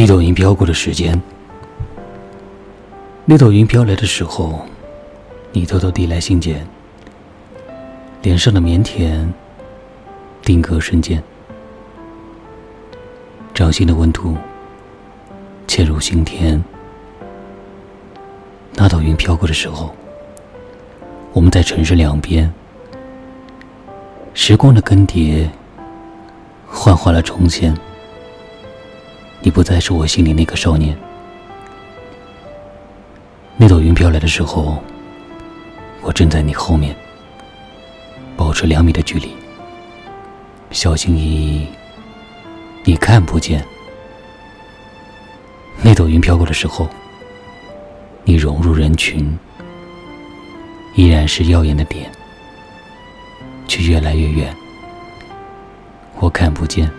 一朵云飘过的时间，那朵云飘来的时候，你偷偷递来信件，脸上的腼腆，定格瞬间，掌心的温度嵌入心田。那朵云飘过的时候，我们在城市两边，时光的更迭，幻化了重现。你不再是我心里那个少年。那朵云飘来的时候，我正在你后面，保持两米的距离，小心翼翼。你看不见。那朵云飘过的时候，你融入人群，依然是耀眼的点，却越来越远。我看不见。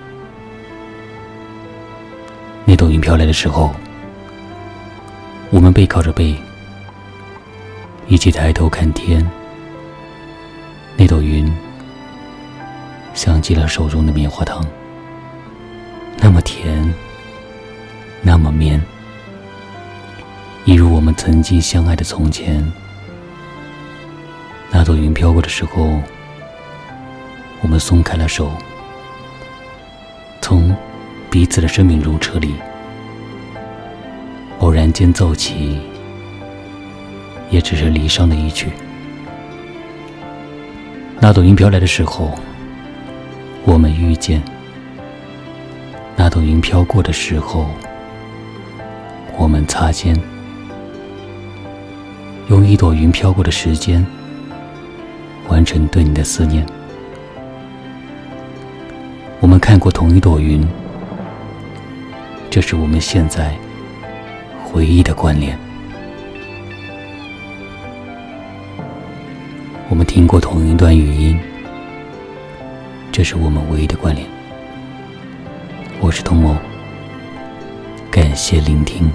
朵云飘来的时候，我们背靠着背，一起抬头看天。那朵云像极了手中的棉花糖，那么甜，那么绵，一如我们曾经相爱的从前。那朵云飘过的时候，我们松开了手，从。彼此的生命如车里，偶然间奏起，也只是离殇的一曲。那朵云飘来的时候，我们遇见；那朵云飘过的时候，我们擦肩。用一朵云飘过的时间，完成对你的思念。我们看过同一朵云。这是我们现在唯一的关联。我们听过同一段语音，这是我们唯一的关联。我是童某，感谢聆听。